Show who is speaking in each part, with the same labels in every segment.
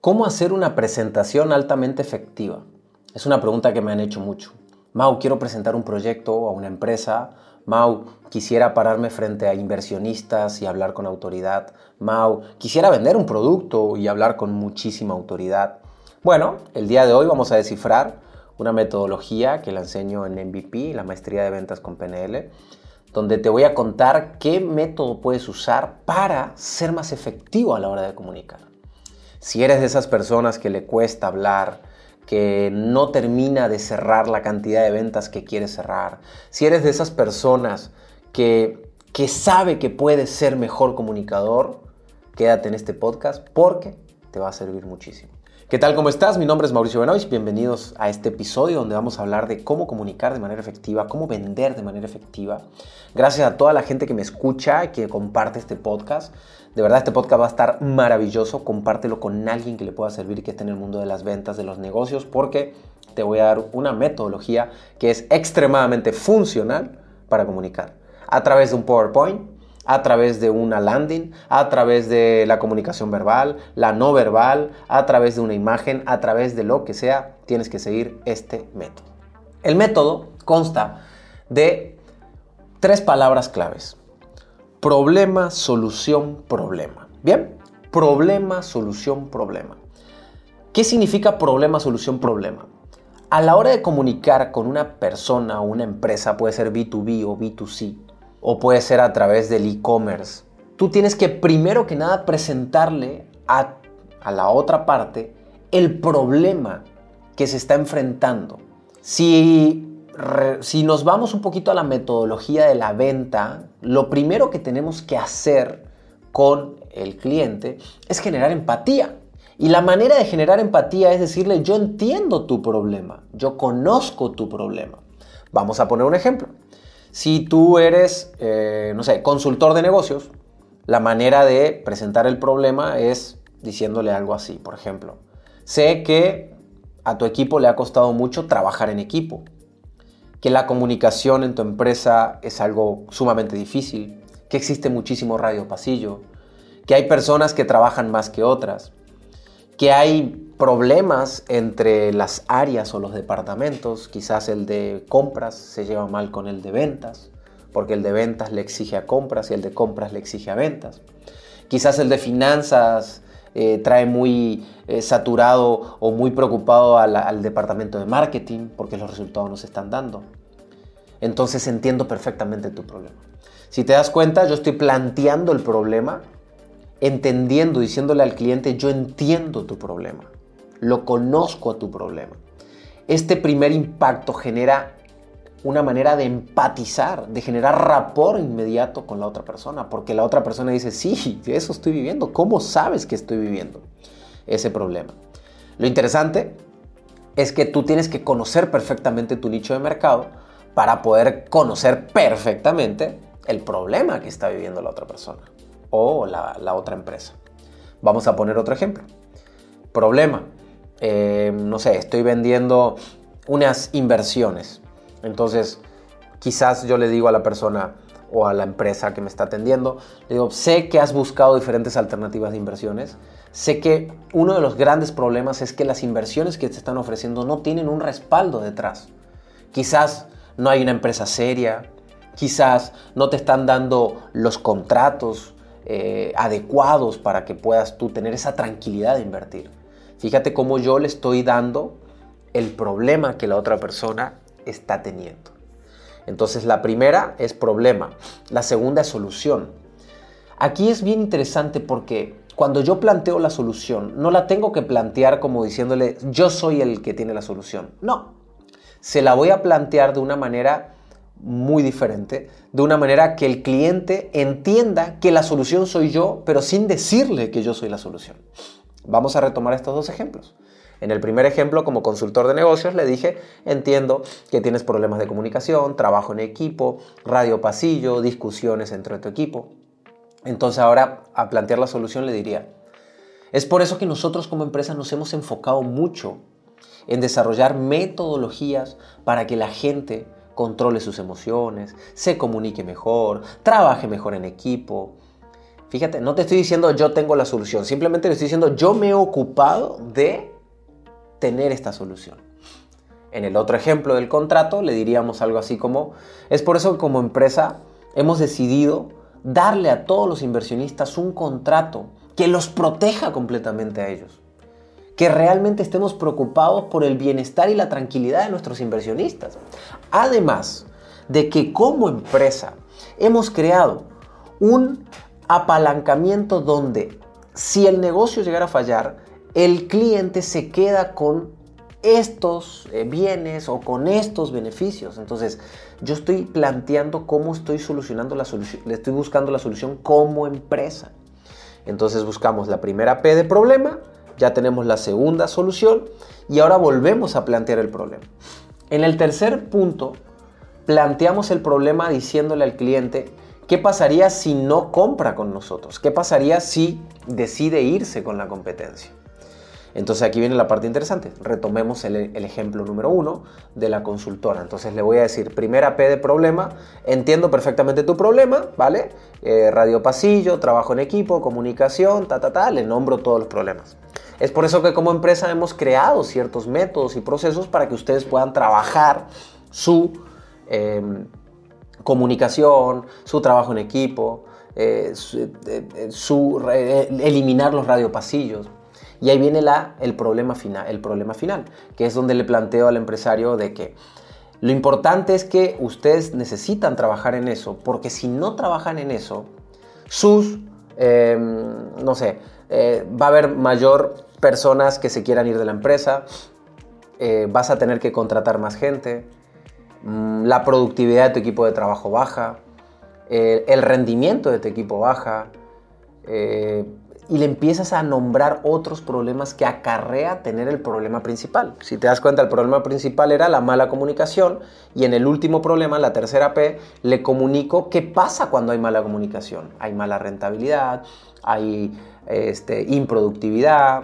Speaker 1: ¿Cómo hacer una presentación altamente efectiva? Es una pregunta que me han hecho mucho. Mau, quiero presentar un proyecto a una empresa. Mau, quisiera pararme frente a inversionistas y hablar con autoridad. Mau, quisiera vender un producto y hablar con muchísima autoridad. Bueno, el día de hoy vamos a descifrar una metodología que la enseño en MVP, la maestría de ventas con PNL, donde te voy a contar qué método puedes usar para ser más efectivo a la hora de comunicar. Si eres de esas personas que le cuesta hablar, que no termina de cerrar la cantidad de ventas que quiere cerrar, si eres de esas personas que, que sabe que puedes ser mejor comunicador, quédate en este podcast porque te va a servir muchísimo. ¿Qué tal? ¿Cómo estás? Mi nombre es Mauricio Benoist. Bienvenidos a este episodio donde vamos a hablar de cómo comunicar de manera efectiva, cómo vender de manera efectiva. Gracias a toda la gente que me escucha y que comparte este podcast. De verdad, este podcast va a estar maravilloso. Compártelo con alguien que le pueda servir que esté en el mundo de las ventas, de los negocios, porque te voy a dar una metodología que es extremadamente funcional para comunicar. A través de un PowerPoint, a través de una landing, a través de la comunicación verbal, la no verbal, a través de una imagen, a través de lo que sea, tienes que seguir este método. El método consta de tres palabras claves. Problema, solución, problema. ¿Bien? Problema, solución, problema. ¿Qué significa problema, solución, problema? A la hora de comunicar con una persona o una empresa, puede ser B2B o B2C, o puede ser a través del e-commerce. Tú tienes que primero que nada presentarle a, la otra parte el problema que se está enfrentando. Si, si nos vamos un poquito a la metodología de la venta, lo primero que tenemos que hacer con el cliente es generar empatía. Y la manera de generar empatía es decirle, yo entiendo tu problema, yo conozco tu problema. Vamos a poner un ejemplo. Si tú eres, eh, no sé, consultor de negocios, la manera de presentar el problema es diciéndole algo así. Por ejemplo, sé que a tu equipo le ha costado mucho trabajar en equipo, que la comunicación en tu empresa es algo sumamente difícil, que existe muchísimo radio pasillo, que hay personas que trabajan más que otras, que hay problemas entre las áreas o los departamentos. Quizás el de compras se lleva mal con el de ventas, porque el de ventas le exige a compras y el de compras le exige a ventas. Quizás el de finanzas eh, trae muy eh, saturado o muy preocupado al departamento de marketing porque los resultados no se están dando. Entonces entiendo perfectamente tu problema. Si te das cuenta, yo estoy planteando el problema, entendiendo, diciéndole al cliente, yo entiendo tu problema lo conozco a tu problema. Este primer impacto genera una manera de empatizar, de generar rapport inmediato con la otra persona, porque la otra persona dice, sí, eso estoy viviendo, ¿cómo sabes que estoy viviendo ese problema? Lo interesante es que tú tienes que conocer perfectamente tu nicho de mercado para poder conocer perfectamente el problema que está viviendo la otra persona o la, la otra empresa. Vamos a poner otro ejemplo. Problema. Eh, no sé, estoy vendiendo unas inversiones. Entonces, quizás yo le digo a la persona o a la empresa que me está atendiendo, le digo, sé que has buscado diferentes alternativas de inversiones, sé que uno de los grandes problemas es que las inversiones que te están ofreciendo no tienen un respaldo detrás. Quizás no hay una empresa seria, quizás no te están dando los contratos eh, adecuados para que puedas tú tener esa tranquilidad de invertir. Fíjate cómo yo le estoy dando el problema que la otra persona está teniendo. Entonces la primera es problema, la segunda es solución. Aquí es bien interesante porque cuando yo planteo la solución, no la tengo que plantear como diciéndole yo soy el que tiene la solución. No, se la voy a plantear de una manera muy diferente, de una manera que el cliente entienda que la solución soy yo, pero sin decirle que yo soy la solución. Vamos a retomar estos dos ejemplos. En el primer ejemplo, como consultor de negocios, le dije, entiendo que tienes problemas de comunicación, trabajo en equipo, radio pasillo, discusiones entre tu equipo. Entonces ahora, a plantear la solución, le diría, es por eso que nosotros como empresa nos hemos enfocado mucho en desarrollar metodologías para que la gente controle sus emociones, se comunique mejor, trabaje mejor en equipo, Fíjate, no te estoy diciendo yo tengo la solución, simplemente le estoy diciendo yo me he ocupado de tener esta solución. En el otro ejemplo del contrato le diríamos algo así como, es por eso que como empresa hemos decidido darle a todos los inversionistas un contrato que los proteja completamente a ellos. Que realmente estemos preocupados por el bienestar y la tranquilidad de nuestros inversionistas. Además de que como empresa hemos creado un apalancamiento donde si el negocio llegara a fallar, el cliente se queda con estos eh, bienes o con estos beneficios. Entonces, yo estoy planteando cómo estoy solucionando la solución, le estoy buscando la solución como empresa. Entonces buscamos la primera P de problema, ya tenemos la segunda solución y ahora volvemos a plantear el problema. En el tercer punto, planteamos el problema diciéndole al cliente qué pasaría si no compra con nosotros, qué pasaría si decide irse con la competencia. Entonces aquí viene la parte interesante. Retomemos el, ejemplo número uno de la consultora. Entonces le voy a decir, primera P de problema, entiendo perfectamente tu problema, ¿vale? Eh, radio pasillo, trabajo en equipo, comunicación, ta, ta, ta, le nombro todos los problemas. Es por eso que como empresa hemos creado ciertos métodos y procesos para que ustedes puedan trabajar su em, comunicación, su trabajo en equipo, eh, su, eh, eliminar los radiopasillos. Y ahí viene la, el, problema final, el problema final, que es donde le planteo al empresario de que lo importante es que ustedes necesitan trabajar en eso, porque si no trabajan en eso, sus, em, no sé, eh, va a haber mayor personas que se quieran ir de la empresa, eh, vas a tener que contratar más gente, la productividad de tu equipo de trabajo baja, eh, el rendimiento de tu equipo baja, y le empiezas a nombrar otros problemas que acarrea tener el problema principal. Si te das cuenta, el problema principal era la mala comunicación y en el último problema, la tercera P, le comunico qué pasa cuando hay mala comunicación. Hay mala rentabilidad, hay este, improductividad,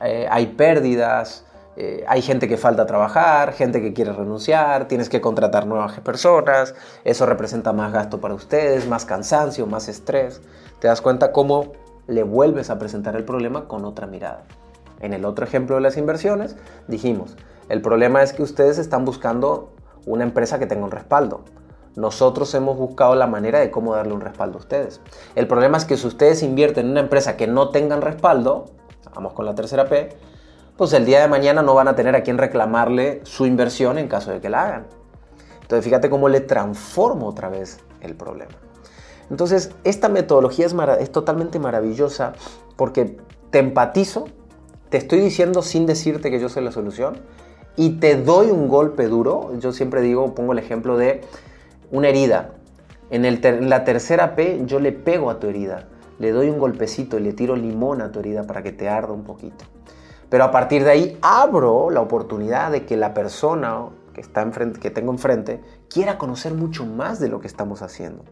Speaker 1: eh, hay pérdidas, eh, hay gente que falta trabajar, gente que quiere renunciar, tienes que contratar nuevas personas, eso representa más gasto para ustedes, más cansancio, más estrés. ¿Te das cuenta cómo le vuelves a presentar el problema con otra mirada. En el otro ejemplo de las inversiones, dijimos, el problema es que ustedes están buscando una empresa que tenga un respaldo. Nosotros hemos buscado la manera de cómo darle un respaldo a ustedes. El problema es que si ustedes invierten en una empresa que no tengan respaldo, vamos con la tercera P, pues el día de mañana no van a tener a quien reclamarle su inversión en caso de que la hagan. Entonces fíjate cómo le transformo otra vez el problema. Entonces, esta metodología es, totalmente maravillosa porque te empatizo, te estoy diciendo sin decirte que yo soy la solución y te doy un golpe duro. Yo siempre digo, pongo el ejemplo de una herida. En, la tercera P yo le pego a tu herida, le doy un golpecito y le tiro limón a tu herida para que te arda un poquito. Pero a partir de ahí abro la oportunidad de que la persona que, está enfrente, que tengo enfrente quiera conocer mucho más de lo que estamos haciendo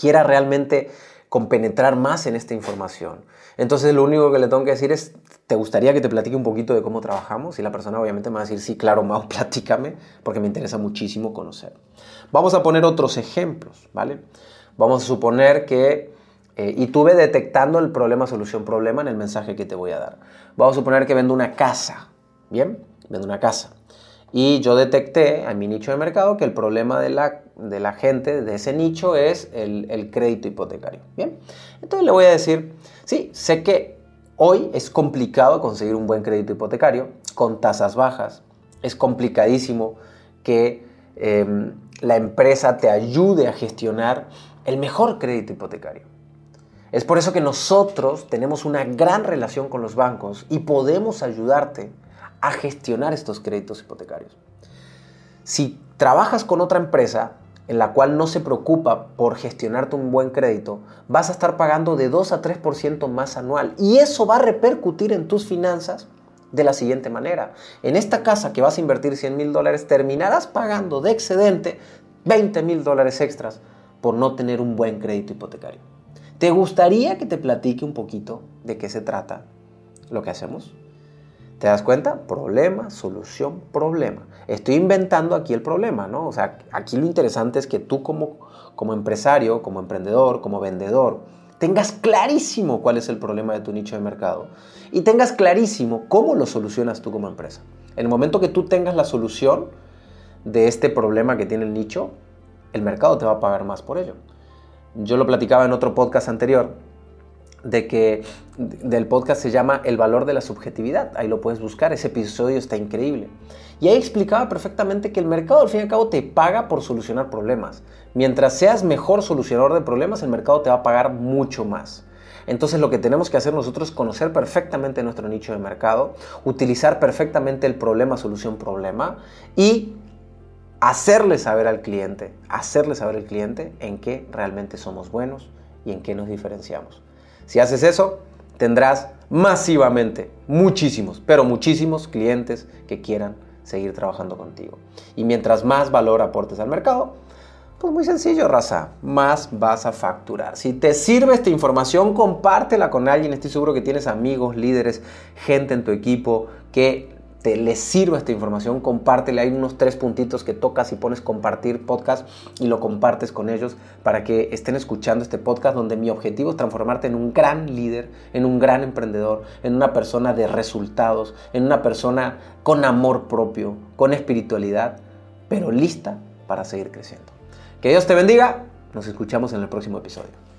Speaker 1: quiera realmente compenetrar más en esta información. Entonces lo único que le tengo que decir es, ¿te gustaría que te platique un poquito de cómo trabajamos? Y la persona obviamente me va a decir, sí, claro, Mau, platícame, porque me interesa muchísimo conocer. Vamos a poner otros ejemplos, ¿vale? Vamos a suponer que, eh, y tuve detectando el problema, solución, problema en el mensaje que te voy a dar. Vamos a suponer que vendo una casa, ¿bien? Vendo una casa. Y yo detecté en mi nicho de mercado que el problema de la, de la gente de ese nicho es el, crédito hipotecario. Bien, entonces le voy a decir, sí, sé que hoy es complicado conseguir un buen crédito hipotecario con tasas bajas. Es complicadísimo que em, la empresa te ayude a gestionar el mejor crédito hipotecario. Es por eso que nosotros tenemos una gran relación con los bancos y podemos ayudarte a gestionar estos créditos hipotecarios. Si trabajas con otra empresa en la cual no se preocupa por gestionarte un buen crédito, vas a estar pagando de 2 a 3% más anual y eso va a repercutir en tus finanzas de la siguiente manera. En esta casa que vas a invertir 100 mil dólares, terminarás pagando de excedente 20 mil dólares extras por no tener un buen crédito hipotecario. ¿Te gustaría que te platique un poquito de qué se trata lo que hacemos? ¿Te das cuenta? Problema, solución, problema. Estoy inventando aquí el problema, ¿no? O sea, aquí lo interesante es que tú como, como empresario, como emprendedor, como vendedor, tengas clarísimo cuál es el problema de tu nicho de mercado y tengas clarísimo cómo lo solucionas tú como empresa. En el momento que tú tengas la solución de este problema que tiene el nicho, el mercado te va a pagar más por ello. Yo lo platicaba en otro podcast anterior, de que del podcast se llama El valor de la subjetividad. Ahí lo puedes buscar, ese episodio está increíble. Y ahí explicaba perfectamente que el mercado al fin y al cabo te paga por solucionar problemas. Mientras seas mejor solucionador de problemas, el mercado te va a pagar mucho más. Entonces lo que tenemos que hacer nosotros es conocer perfectamente nuestro nicho de mercado, utilizar perfectamente el problema, solución, problema y hacerle saber al cliente, hacerle saber al cliente en qué realmente somos buenos y en qué nos diferenciamos. Si haces eso, tendrás masivamente muchísimos, pero muchísimos clientes que quieran seguir trabajando contigo. Y mientras más valor aportes al mercado, pues muy sencillo, raza, más vas a facturar. Si te sirve esta información, compártela con alguien. Estoy seguro que tienes amigos, líderes, gente en tu equipo que te les sirva esta información, compártele. Hay unos tres puntitos que tocas y pones compartir podcast y lo compartes con ellos para que estén escuchando este podcast donde mi objetivo es transformarte en un gran líder, en un gran emprendedor, en una persona de resultados, en una persona con amor propio, con espiritualidad, pero lista para seguir creciendo. Que Dios te bendiga. Nos escuchamos en el próximo episodio.